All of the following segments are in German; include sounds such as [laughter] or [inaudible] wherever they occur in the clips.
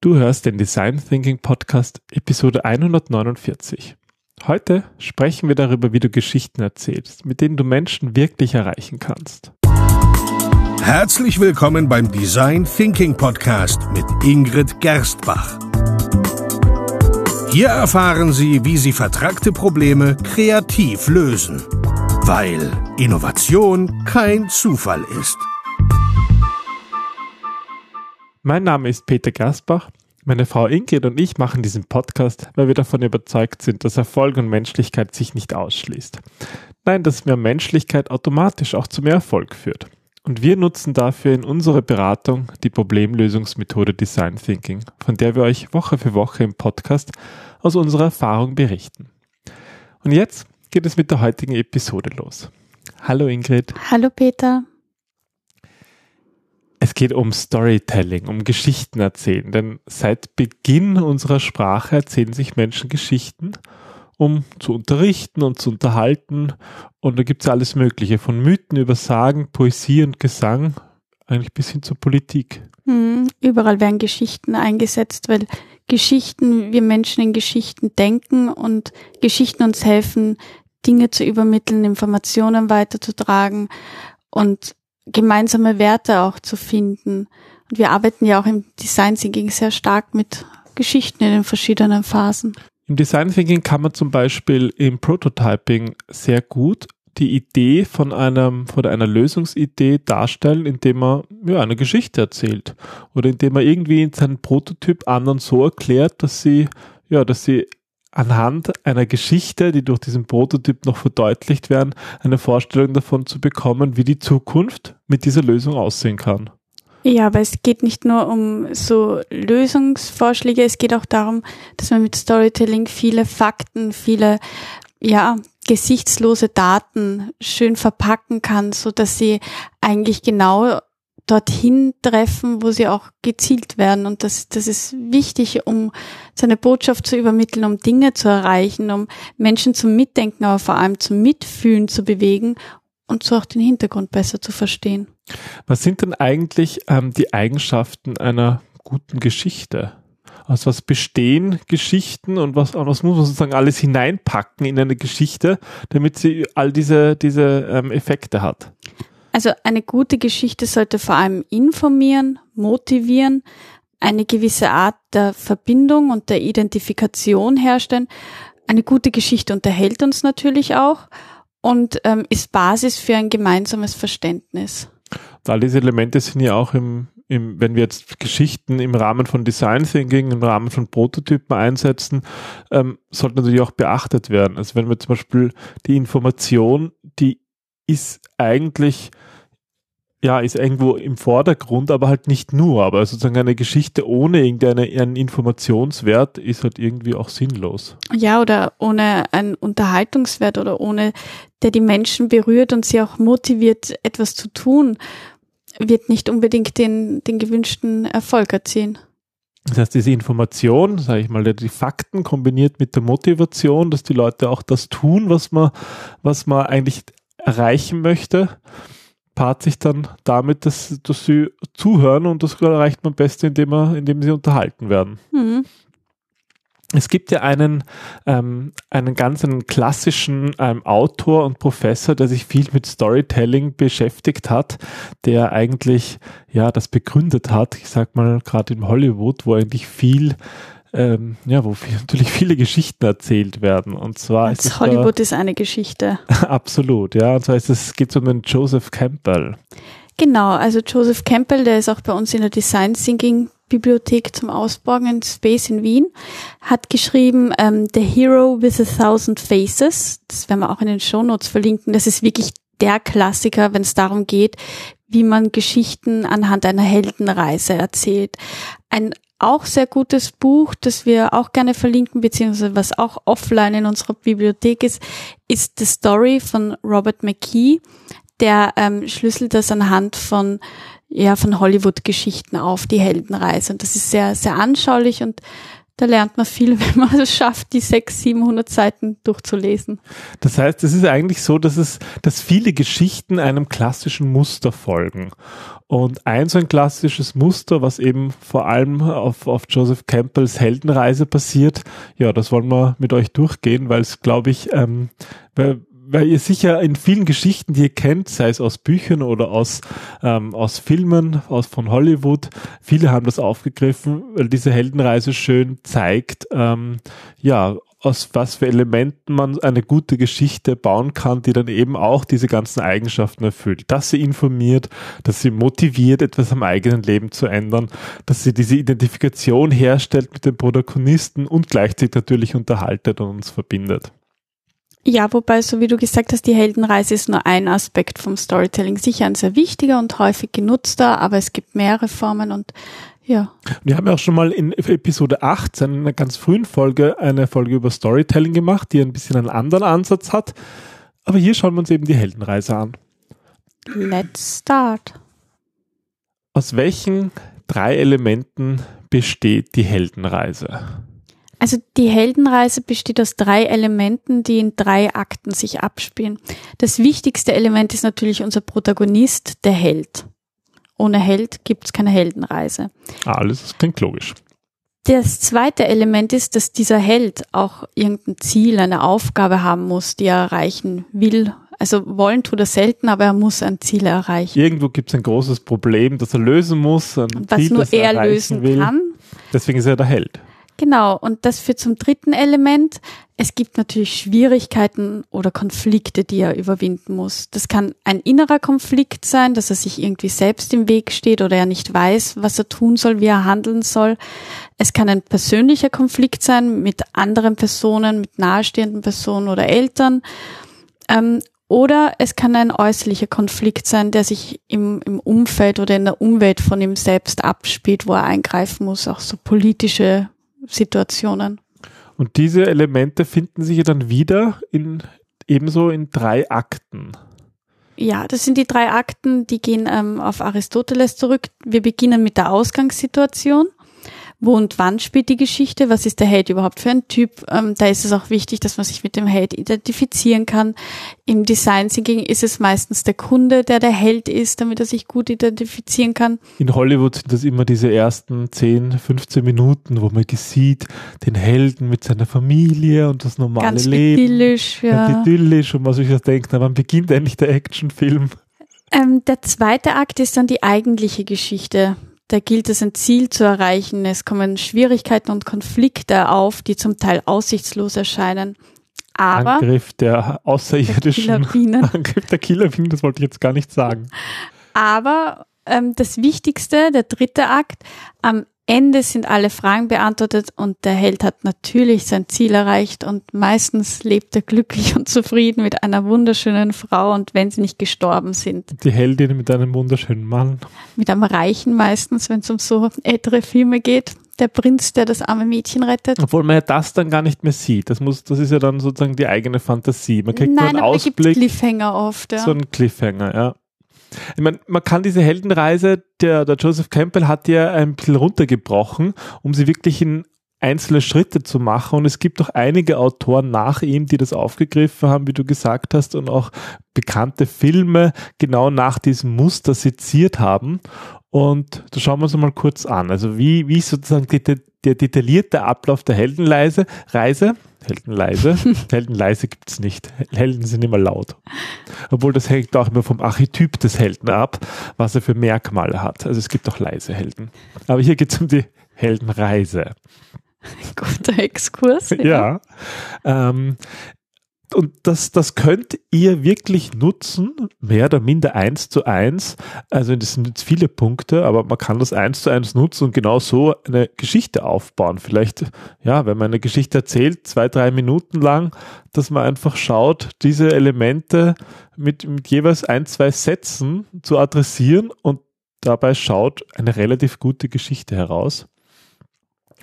Du hörst den Design Thinking Podcast Episode 149. Heute sprechen wir darüber, wie du Geschichten erzählst, mit denen du Menschen wirklich erreichen kannst. Herzlich willkommen beim Design Thinking Podcast mit Ingrid Gerstbach. Hier erfahren Sie, wie Sie vertragte Probleme kreativ lösen, weil Innovation kein Zufall ist. Mein Name ist Peter Gersbach. Meine Frau Ingrid und ich machen diesen Podcast, weil wir davon überzeugt sind, dass Erfolg und Menschlichkeit sich nicht ausschließt. Nein, dass mehr Menschlichkeit automatisch auch zu mehr Erfolg führt. Und wir nutzen dafür in unserer Beratung die Problemlösungsmethode Design Thinking, von der wir euch Woche für Woche im Podcast aus unserer Erfahrung berichten. Und jetzt geht es mit der heutigen Episode los. Hallo Ingrid. Hallo Peter. Es geht um Storytelling, um Geschichten erzählen, denn seit Beginn unserer Sprache erzählen sich Menschen Geschichten, um zu unterrichten und zu unterhalten. Und da gibt es alles Mögliche, von Mythen über Sagen, Poesie und Gesang, eigentlich bis hin zur Politik. Hm, überall werden Geschichten eingesetzt, weil Geschichten, wir Menschen in Geschichten denken und Geschichten uns helfen, Dinge zu übermitteln, Informationen weiterzutragen und gemeinsame Werte auch zu finden. Und wir arbeiten ja auch im Design Thinking sehr stark mit Geschichten in den verschiedenen Phasen. Im Design Thinking kann man zum Beispiel im Prototyping sehr gut die Idee von einem, von einer Lösungsidee darstellen, indem man ja, eine Geschichte erzählt. Oder indem man irgendwie in seinen Prototyp anderen so erklärt, dass sie, ja, dass sie anhand einer Geschichte, die durch diesen Prototyp noch verdeutlicht werden, eine Vorstellung davon zu bekommen, wie die Zukunft mit dieser Lösung aussehen kann. Ja, aber es geht nicht nur um so Lösungsvorschläge, es geht auch darum, dass man mit Storytelling viele Fakten, viele, ja, gesichtslose Daten schön verpacken kann, so dass sie eigentlich genau dorthin treffen, wo sie auch gezielt werden. Und das, das ist wichtig, um seine Botschaft zu übermitteln, um Dinge zu erreichen, um Menschen zum Mitdenken, aber vor allem zum Mitfühlen zu bewegen und so auch den Hintergrund besser zu verstehen. Was sind denn eigentlich ähm, die Eigenschaften einer guten Geschichte? Aus was bestehen Geschichten und was, was muss man sozusagen alles hineinpacken in eine Geschichte, damit sie all diese, diese ähm, Effekte hat? Also eine gute Geschichte sollte vor allem informieren, motivieren, eine gewisse Art der Verbindung und der Identifikation herstellen. Eine gute Geschichte unterhält uns natürlich auch und ähm, ist Basis für ein gemeinsames Verständnis. all diese Elemente sind ja auch im, im, wenn wir jetzt Geschichten im Rahmen von Design Thinking, im Rahmen von Prototypen einsetzen, ähm, sollten natürlich auch beachtet werden. Also wenn wir zum Beispiel die Information, die ist eigentlich ja, ist irgendwo im Vordergrund, aber halt nicht nur. Aber sozusagen eine Geschichte ohne irgendeinen Informationswert ist halt irgendwie auch sinnlos. Ja, oder ohne einen Unterhaltungswert oder ohne, der die Menschen berührt und sie auch motiviert, etwas zu tun, wird nicht unbedingt den, den gewünschten Erfolg erzielen. Das heißt, diese Information, sage ich mal, die Fakten kombiniert mit der Motivation, dass die Leute auch das tun, was man, was man eigentlich erreichen möchte, paart sich dann damit, dass, dass sie zuhören und das erreicht man am besten, indem, er, indem sie unterhalten werden. Mhm. Es gibt ja einen, ähm, einen ganz einen klassischen ähm, Autor und Professor, der sich viel mit Storytelling beschäftigt hat, der eigentlich ja das begründet hat. Ich sag mal gerade in Hollywood, wo eigentlich viel ähm, ja, wo viel, [laughs] natürlich viele Geschichten erzählt werden. Und zwar ist es Hollywood da, ist eine Geschichte. [laughs] absolut, ja. Und zwar ist es, geht um den Joseph Campbell. Genau, also Joseph Campbell, der ist auch bei uns in der Design Thinking Bibliothek zum Ausborgen in Space in Wien, hat geschrieben ähm, The Hero with a Thousand Faces. Das werden wir auch in den Show Notes verlinken. Das ist wirklich der Klassiker, wenn es darum geht, wie man Geschichten anhand einer Heldenreise erzählt. Ein auch sehr gutes Buch, das wir auch gerne verlinken, beziehungsweise was auch offline in unserer Bibliothek ist, ist The Story von Robert McKee. Der ähm, schlüsselt das anhand von ja von Hollywood-Geschichten auf die Heldenreise und das ist sehr sehr anschaulich und da lernt man viel, [laughs] wenn man es schafft, die 600, 700 Seiten durchzulesen. Das heißt, es ist eigentlich so, dass es, dass viele Geschichten einem klassischen Muster folgen. Und ein so ein klassisches Muster, was eben vor allem auf, auf Joseph Campbells Heldenreise passiert, ja, das wollen wir mit euch durchgehen, weil es, glaube ich, ähm, weil ihr sicher in vielen Geschichten, die ihr kennt, sei es aus Büchern oder aus, ähm, aus Filmen, aus von Hollywood, viele haben das aufgegriffen, weil diese Heldenreise schön zeigt, ähm, ja, aus was für Elementen man eine gute Geschichte bauen kann, die dann eben auch diese ganzen Eigenschaften erfüllt. Dass sie informiert, dass sie motiviert, etwas am eigenen Leben zu ändern, dass sie diese Identifikation herstellt mit dem Protagonisten und gleichzeitig natürlich unterhaltet und uns verbindet. Ja, wobei, so wie du gesagt hast, die Heldenreise ist nur ein Aspekt vom Storytelling. Sicher ein sehr wichtiger und häufig genutzter, aber es gibt mehrere Formen und ja. Wir haben ja auch schon mal in Episode 8, in einer ganz frühen Folge, eine Folge über Storytelling gemacht, die ein bisschen einen anderen Ansatz hat. Aber hier schauen wir uns eben die Heldenreise an. Let's start. Aus welchen drei Elementen besteht die Heldenreise? Also die Heldenreise besteht aus drei Elementen, die in drei Akten sich abspielen. Das wichtigste Element ist natürlich unser Protagonist, der Held. Ohne Held gibt's keine Heldenreise. Alles das klingt logisch. Das zweite Element ist, dass dieser Held auch irgendein Ziel, eine Aufgabe haben muss, die er erreichen will. Also wollen tut er selten, aber er muss ein Ziel erreichen. Irgendwo gibt es ein großes Problem, das er lösen muss. Ein Was Ziel, nur das er lösen will. kann. Deswegen ist er der Held. Genau, und das führt zum dritten Element. Es gibt natürlich Schwierigkeiten oder Konflikte, die er überwinden muss. Das kann ein innerer Konflikt sein, dass er sich irgendwie selbst im Weg steht oder er nicht weiß, was er tun soll, wie er handeln soll. Es kann ein persönlicher Konflikt sein mit anderen Personen, mit nahestehenden Personen oder Eltern. Ähm, oder es kann ein äußerlicher Konflikt sein, der sich im, im Umfeld oder in der Umwelt von ihm selbst abspielt, wo er eingreifen muss, auch so politische Situationen. Und diese Elemente finden sich ja dann wieder in ebenso in drei Akten. Ja, das sind die drei Akten, die gehen ähm, auf Aristoteles zurück. Wir beginnen mit der Ausgangssituation. Wo und wann spielt die Geschichte? Was ist der Held überhaupt für ein Typ? Ähm, da ist es auch wichtig, dass man sich mit dem Held identifizieren kann. Im Design Thinking ist es meistens der Kunde, der der Held ist, damit er sich gut identifizieren kann. In Hollywood sind das immer diese ersten 10, 15 Minuten, wo man sieht, den Helden mit seiner Familie und das normale Ganz Leben. idyllisch, ja. Ganz idyllisch und man sich das denkt, na, wann beginnt endlich der Actionfilm? Ähm, der zweite Akt ist dann die eigentliche Geschichte. Da gilt es, ein Ziel zu erreichen. Es kommen Schwierigkeiten und Konflikte auf, die zum Teil aussichtslos erscheinen. Aber Angriff der außerirdischen, Der Killerbienen. [laughs] Angriff der Killerbienen, das wollte ich jetzt gar nicht sagen. Aber ähm, das Wichtigste, der dritte Akt, am Ende sind alle Fragen beantwortet und der Held hat natürlich sein Ziel erreicht und meistens lebt er glücklich [laughs] und zufrieden mit einer wunderschönen Frau und wenn sie nicht gestorben sind. Die Heldin mit einem wunderschönen Mann. Mit einem Reichen meistens, wenn es um so ältere Filme geht. Der Prinz, der das arme Mädchen rettet. Obwohl man ja das dann gar nicht mehr sieht. Das muss, das ist ja dann sozusagen die eigene Fantasie. Man kriegt Nein, nur einen aber Ausblick, Cliffhanger oft. Ja. so einen Cliffhanger, ja. Ich meine, man kann diese Heldenreise, der, der Joseph Campbell hat ja ein bisschen runtergebrochen, um sie wirklich in einzelne Schritte zu machen. Und es gibt auch einige Autoren nach ihm, die das aufgegriffen haben, wie du gesagt hast, und auch bekannte Filme genau nach diesem Muster seziert haben. Und da schauen wir uns mal kurz an. Also wie, wie sozusagen die, der detaillierte Ablauf der Heldenreise, Reise, Heldenleise, [laughs] Heldenleise gibt's nicht. Helden sind immer laut. Obwohl das hängt auch immer vom Archetyp des Helden ab, was er für Merkmale hat. Also es gibt auch leise Helden. Aber hier geht's um die Heldenreise. [laughs] Guter Exkurs. Ja. Ähm, und das, das könnt ihr wirklich nutzen, mehr oder minder eins zu eins. Also das sind jetzt viele Punkte, aber man kann das eins zu eins nutzen und genau so eine Geschichte aufbauen. Vielleicht, ja, wenn man eine Geschichte erzählt, zwei, drei Minuten lang, dass man einfach schaut, diese Elemente mit, mit jeweils ein, zwei Sätzen zu adressieren und dabei schaut eine relativ gute Geschichte heraus.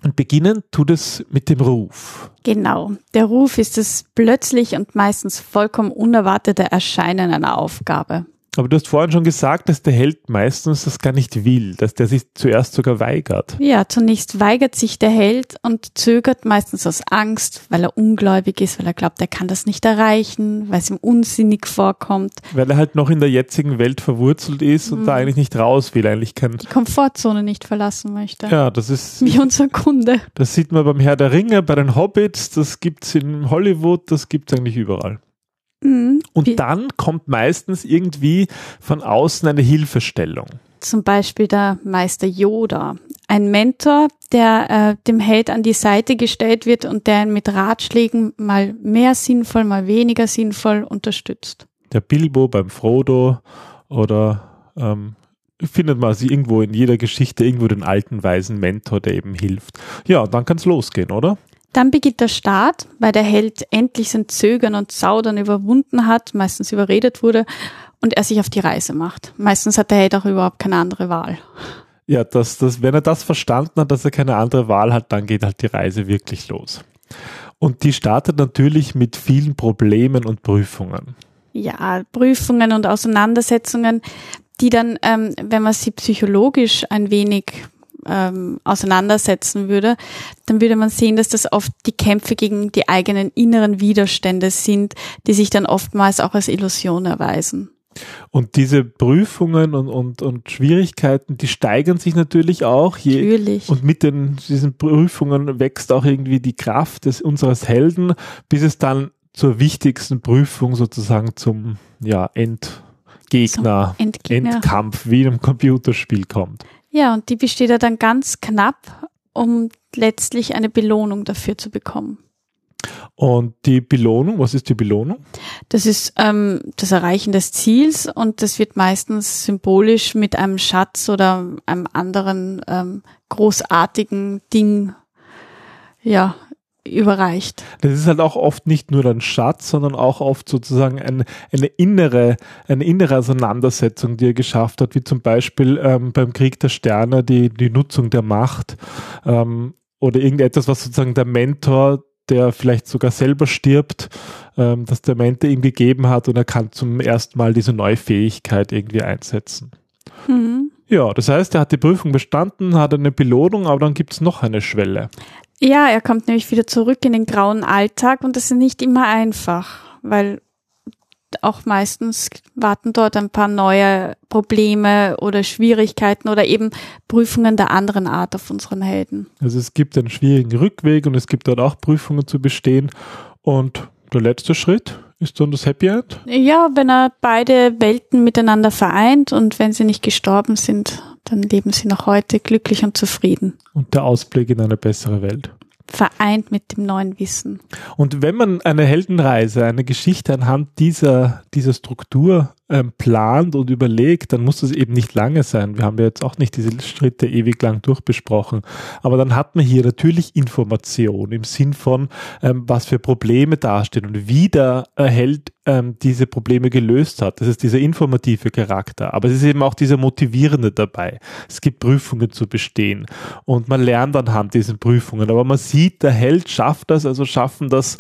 Und beginnen tut es mit dem Ruf. Genau. Der Ruf ist das plötzlich und meistens vollkommen unerwartete Erscheinen einer Aufgabe. Aber du hast vorhin schon gesagt, dass der Held meistens das gar nicht will, dass der sich zuerst sogar weigert. Ja, zunächst weigert sich der Held und zögert meistens aus Angst, weil er ungläubig ist, weil er glaubt, er kann das nicht erreichen, weil es ihm unsinnig vorkommt. Weil er halt noch in der jetzigen Welt verwurzelt ist und Mhm. da eigentlich nicht raus will, eigentlich kein. Die Komfortzone nicht verlassen möchte. Ja, das ist, Wie unser Kunde. das sieht man beim Herr der Ringe, bei den Hobbits, das gibt's in Hollywood, das gibt's eigentlich überall. Mhm. Und dann kommt meistens irgendwie von außen eine Hilfestellung. Zum Beispiel der Meister Yoda. Ein Mentor, der äh, dem Held an die Seite gestellt wird und der ihn mit Ratschlägen mal mehr sinnvoll, mal weniger sinnvoll unterstützt. Der Bilbo beim Frodo oder ähm, findet man sie irgendwo in jeder Geschichte irgendwo den alten weisen Mentor, der eben hilft. Ja, dann kann's losgehen, oder? Dann beginnt der Start, weil der Held endlich sein Zögern und Zaudern überwunden hat, meistens überredet wurde und er sich auf die Reise macht. Meistens hat der Held auch überhaupt keine andere Wahl. Ja, dass, dass, wenn er das verstanden hat, dass er keine andere Wahl hat, dann geht halt die Reise wirklich los. Und die startet natürlich mit vielen Problemen und Prüfungen. Ja, Prüfungen und Auseinandersetzungen, die dann, ähm, wenn man sie psychologisch ein wenig ähm, auseinandersetzen würde, dann würde man sehen, dass das oft die Kämpfe gegen die eigenen inneren Widerstände sind, die sich dann oftmals auch als Illusion erweisen. Und diese Prüfungen und, und, und Schwierigkeiten, die steigern sich natürlich auch. Je, Natürlich. und mit den, diesen Prüfungen wächst auch irgendwie die Kraft des, unseres Helden, bis es dann zur wichtigsten Prüfung sozusagen zum ja, Endgegner, Endgegner. Endkampf wie in einem Computerspiel kommt. Ja, und die besteht ja dann ganz knapp, um letztlich eine Belohnung dafür zu bekommen. Und die Belohnung, was ist die Belohnung? Das ist ähm, das Erreichen des Ziels und das wird meistens symbolisch mit einem Schatz oder einem anderen ähm, großartigen Ding ja überreicht. Das ist halt auch oft nicht nur ein Schatz, sondern auch oft sozusagen ein, eine innere, eine innere Auseinandersetzung, die er geschafft hat, wie zum Beispiel ähm, beim Krieg der Sterne die, die Nutzung der Macht ähm, oder irgendetwas, was sozusagen der Mentor, der vielleicht sogar selber stirbt, ähm, dass der Mentor ihm gegeben hat und er kann zum ersten Mal diese neue Fähigkeit irgendwie einsetzen. Mhm. Ja, das heißt, er hat die Prüfung bestanden, hat eine Belohnung, aber dann gibt es noch eine Schwelle. Ja, er kommt nämlich wieder zurück in den grauen Alltag und das ist nicht immer einfach, weil auch meistens warten dort ein paar neue Probleme oder Schwierigkeiten oder eben Prüfungen der anderen Art auf unseren Helden. Also es gibt einen schwierigen Rückweg und es gibt dort auch Prüfungen zu bestehen. Und der letzte Schritt ist dann das Happy End. Ja, wenn er beide Welten miteinander vereint und wenn sie nicht gestorben sind, dann leben sie noch heute glücklich und zufrieden. Und der Ausblick in eine bessere Welt. Vereint mit dem neuen Wissen. Und wenn man eine Heldenreise, eine Geschichte anhand dieser, dieser Struktur ähm, plant und überlegt, dann muss das eben nicht lange sein. Wir haben ja jetzt auch nicht diese Schritte ewig lang durchbesprochen. Aber dann hat man hier natürlich Information im Sinn von, ähm, was für Probleme dastehen und wie der Held ähm, diese Probleme gelöst hat. Das ist dieser informative Charakter. Aber es ist eben auch dieser motivierende dabei. Es gibt Prüfungen zu bestehen und man lernt anhand diesen Prüfungen. Aber man sieht, der Held schafft das, also schaffen das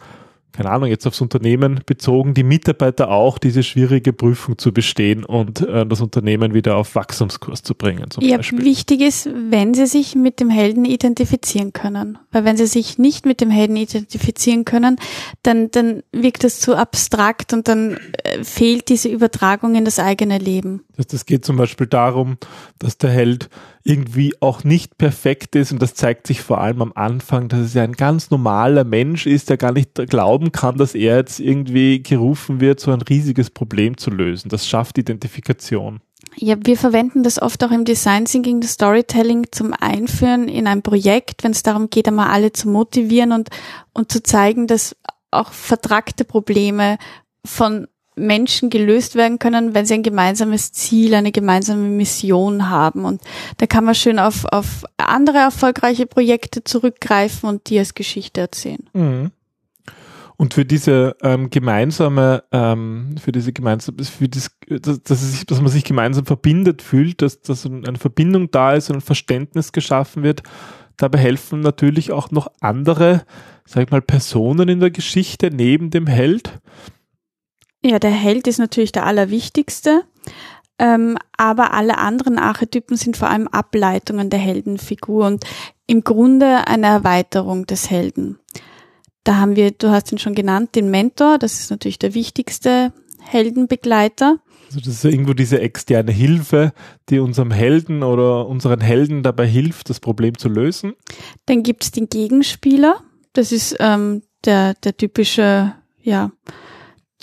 keine Ahnung, jetzt aufs Unternehmen bezogen, die Mitarbeiter auch diese schwierige Prüfung zu bestehen und äh, das Unternehmen wieder auf Wachstumskurs zu bringen, zum Ja, Beispiel. wichtig ist, wenn sie sich mit dem Helden identifizieren können. Weil wenn sie sich nicht mit dem Helden identifizieren können, dann, dann wirkt das zu abstrakt und dann äh, fehlt diese Übertragung in das eigene Leben. Das, das geht zum Beispiel darum, dass der Held irgendwie auch nicht perfekt ist und das zeigt sich vor allem am Anfang, dass es ja ein ganz normaler Mensch ist, der gar nicht glauben kann, dass er jetzt irgendwie gerufen wird, so ein riesiges Problem zu lösen. Das schafft Identifikation. Ja, wir verwenden das oft auch im Design Thinking, das Storytelling zum Einführen in ein Projekt, wenn es darum geht, einmal alle zu motivieren und, und zu zeigen, dass auch vertragte Probleme von Menschen gelöst werden können, wenn sie ein gemeinsames Ziel, eine gemeinsame Mission haben. Und da kann man schön auf, auf andere erfolgreiche Projekte zurückgreifen und die als Geschichte erzählen. Mhm. Und für diese ähm, gemeinsame, ähm, für diese gemeinsame, für das, dass, dass, dass man sich gemeinsam verbindet fühlt, dass, dass eine Verbindung da ist und ein Verständnis geschaffen wird, dabei helfen natürlich auch noch andere, sag ich mal, Personen in der Geschichte neben dem Held. Ja, der Held ist natürlich der allerwichtigste, ähm, aber alle anderen Archetypen sind vor allem Ableitungen der Heldenfigur und im Grunde eine Erweiterung des Helden. Da haben wir, du hast ihn schon genannt, den Mentor, das ist natürlich der wichtigste Heldenbegleiter. Also das ist irgendwo diese externe Hilfe, die unserem Helden oder unseren Helden dabei hilft, das Problem zu lösen. Dann gibt's den Gegenspieler. Das ist ähm, der, der typische, ja,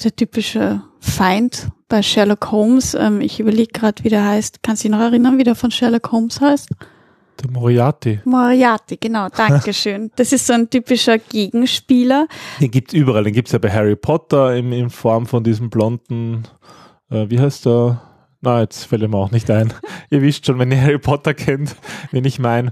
der typische Feind bei Sherlock Holmes. Ähm, ich überlege gerade, wie der heißt. Kannst du dich noch erinnern, wie der von Sherlock Holmes heißt? Der Moriarty. Moriarty, genau, [laughs] Dankeschön. Das ist so ein typischer Gegenspieler. Den gibt's überall. Den gibt's ja bei Harry Potter in, in Form von diesem blonden, äh, wie heißt der? Na, jetzt fällt mir auch nicht ein. [laughs] ihr wisst schon, wenn ihr Harry Potter kennt, wen ich meine.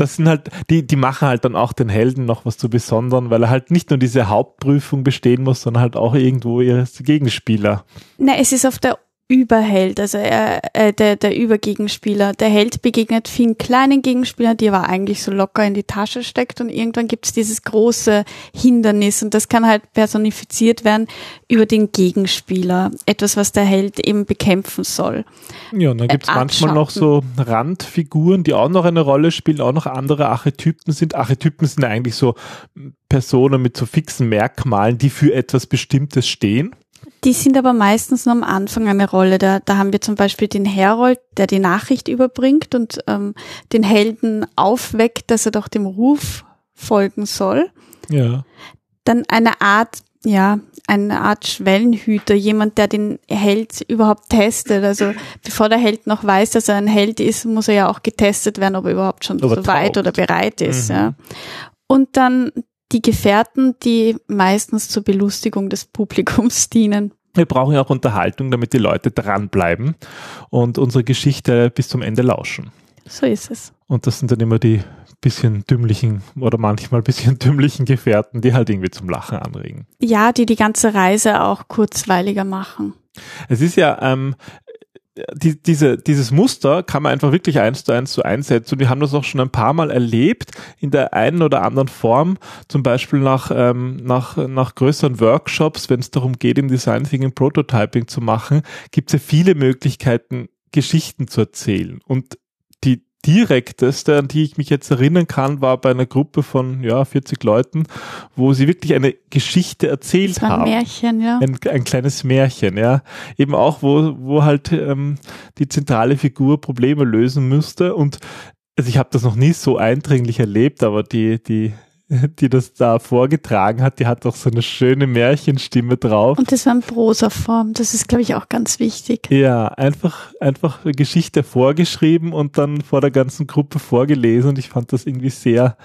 Das sind halt, die, die machen halt dann auch den Helden noch was zu besonderen, weil er halt nicht nur diese Hauptprüfung bestehen muss, sondern halt auch irgendwo ihre Gegenspieler. Na, es ist auf der Überheld, also er, äh, der, der Übergegenspieler. Der Held begegnet vielen kleinen Gegenspielern, die er eigentlich so locker in die Tasche steckt und irgendwann gibt es dieses große Hindernis und das kann halt personifiziert werden über den Gegenspieler. Etwas, was der Held eben bekämpfen soll. Ja, und dann gibt es manchmal noch so Randfiguren, die auch noch eine Rolle spielen, auch noch andere Archetypen sind. Archetypen sind eigentlich so Personen mit so fixen Merkmalen, die für etwas Bestimmtes stehen. Die sind aber meistens nur am Anfang eine Rolle. Da, da haben wir zum Beispiel den Herold, der die Nachricht überbringt und ähm, den Helden aufweckt, dass er doch dem Ruf folgen soll. Ja. Dann eine Art, ja, eine Art Schwellenhüter, jemand, der den Held überhaupt testet. Also bevor der Held noch weiß, dass er ein Held ist, muss er ja auch getestet werden, ob er überhaupt schon so weit oder bereit ist. Mhm. Ja. Und dann die Gefährten, die meistens zur Belustigung des Publikums [laughs] dienen. Wir brauchen ja auch Unterhaltung, damit die Leute dranbleiben und unsere Geschichte bis zum Ende lauschen. So ist es. Und das sind dann immer die bisschen dümmlichen oder manchmal bisschen [laughs] dümmlichen Gefährten, die halt irgendwie zum Lachen anregen. Ja, die die ganze Reise auch kurzweiliger machen. Es ist ja, ähm, die, diese, dieses Muster kann man einfach wirklich eins zu eins so einsetzen. Und wir haben das auch schon ein paar Mal erlebt in der einen oder anderen Form, zum Beispiel nach, ähm, nach, nach größeren Workshops, wenn es darum geht, im Design Thinking Prototyping zu machen, gibt es ja viele Möglichkeiten, Geschichten zu erzählen. Und die direkteste, an die ich mich jetzt erinnern kann, war bei einer Gruppe von ja 40 Leuten, wo sie wirklich eine Geschichte erzählt Das war ein haben Märchen, ja. ein, ein kleines Märchen, ja. Eben auch, wo, wo halt ähm, die zentrale Figur Probleme lösen müsste. Und also ich habe das noch nie so eindringlich erlebt, aber die, die, [laughs] die das da vorgetragen hat, die hat doch so eine schöne Märchenstimme drauf. Und das war in Prosa-Form. Das ist, glaube ich, auch ganz wichtig. Ja, einfach, einfach eine Geschichte vorgeschrieben und dann vor der ganzen Gruppe vorgelesen und ich fand das irgendwie sehr,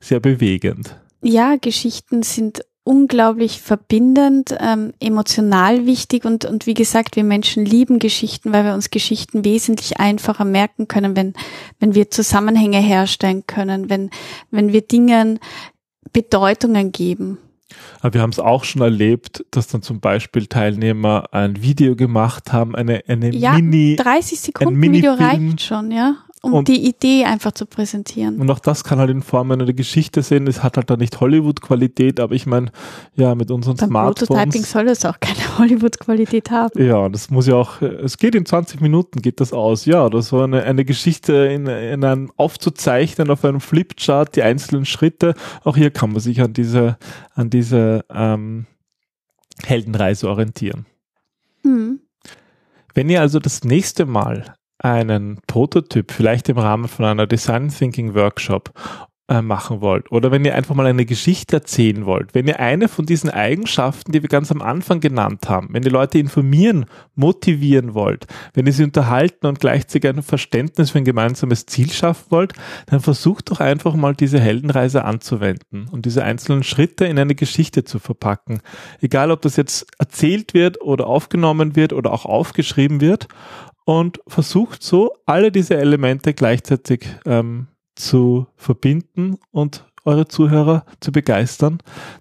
sehr bewegend. Ja, Geschichten sind unglaublich verbindend, ähm, emotional wichtig und, und wie gesagt, wir Menschen lieben Geschichten, weil wir uns Geschichten wesentlich einfacher merken können, wenn, wenn wir Zusammenhänge herstellen können, wenn, wenn wir Dingen Bedeutungen geben. Aber wir haben es auch schon erlebt, dass dann zum Beispiel Teilnehmer ein Video gemacht haben, eine, eine Ja, Mini, 30 Sekunden Video Minifilm. reicht schon, ja, um Und- die Idee einfach zu präsentieren. Und auch das kann halt in Form einer Geschichte sehen. Es hat halt da nicht Hollywood-Qualität, aber ich meine, ja, mit unseren Beim Prototyping Smartphones. soll es auch keine [laughs] Hollywood-Qualität haben. Ja, das muss ja auch, es geht in 20 Minuten, geht das aus. Ja, oder so eine, eine Geschichte in, in einem aufzuzeichnen auf einem Flipchart, die einzelnen Schritte. Auch hier kann man sich an diese, an diese ähm, Heldenreise orientieren. Hm. Wenn ihr also das nächste Mal einen Prototyp, vielleicht im Rahmen von einer Design Thinking Workshop, äh, machen wollt. Oder wenn ihr einfach mal eine Geschichte erzählen wollt, wenn ihr eine von diesen Eigenschaften, die wir ganz am Anfang genannt haben, wenn ihr Leute informieren, motivieren wollt, wenn ihr sie unterhalten und gleichzeitig ein Verständnis für ein gemeinsames Ziel schaffen wollt, dann versucht doch einfach mal diese Heldenreise anzuwenden und diese einzelnen Schritte in eine Geschichte zu verpacken. Egal, ob das jetzt erzählt wird oder aufgenommen wird oder auch aufgeschrieben wird und versucht so alle diese Elemente gleichzeitig ähm, zu verbinden und eure Zuhörer zu begeistern,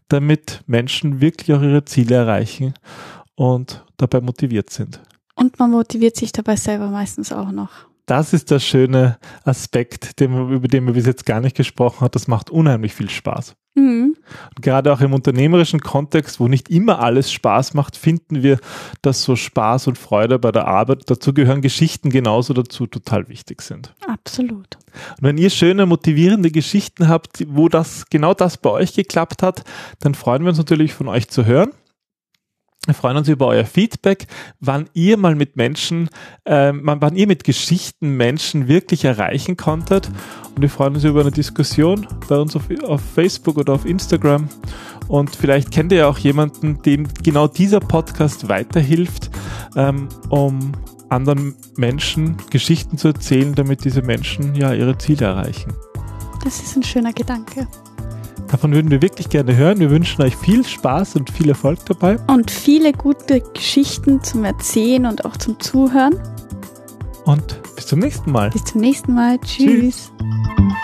damit Menschen wirklich auch ihre Ziele erreichen und dabei motiviert sind. Und man motiviert sich dabei selber meistens auch noch. Das ist der schöne Aspekt, den, über den man bis jetzt gar nicht gesprochen hat. Das macht unheimlich viel Spaß. Mhm. Und gerade auch im unternehmerischen Kontext, wo nicht immer alles Spaß macht, finden wir, dass so Spaß und Freude bei der Arbeit, dazu gehören Geschichten genauso dazu, total wichtig sind. Absolut. Und wenn ihr schöne, motivierende Geschichten habt, wo das genau das bei euch geklappt hat, dann freuen wir uns natürlich von euch zu hören. Wir freuen uns über euer Feedback, wann ihr mal mit Menschen, äh, wann ihr mit Geschichten Menschen wirklich erreichen konntet. Und wir freuen uns über eine Diskussion bei uns auf, auf Facebook oder auf Instagram. Und vielleicht kennt ihr ja auch jemanden, dem genau dieser Podcast weiterhilft, ähm, um anderen Menschen Geschichten zu erzählen, damit diese Menschen ja ihre Ziele erreichen. Das ist ein schöner Gedanke. Davon würden wir wirklich gerne hören. Wir wünschen euch viel Spaß und viel Erfolg dabei. Und viele gute Geschichten zum Erzählen und auch zum Zuhören. Und bis zum nächsten Mal. Bis zum nächsten Mal. Tschüss. Tschüss.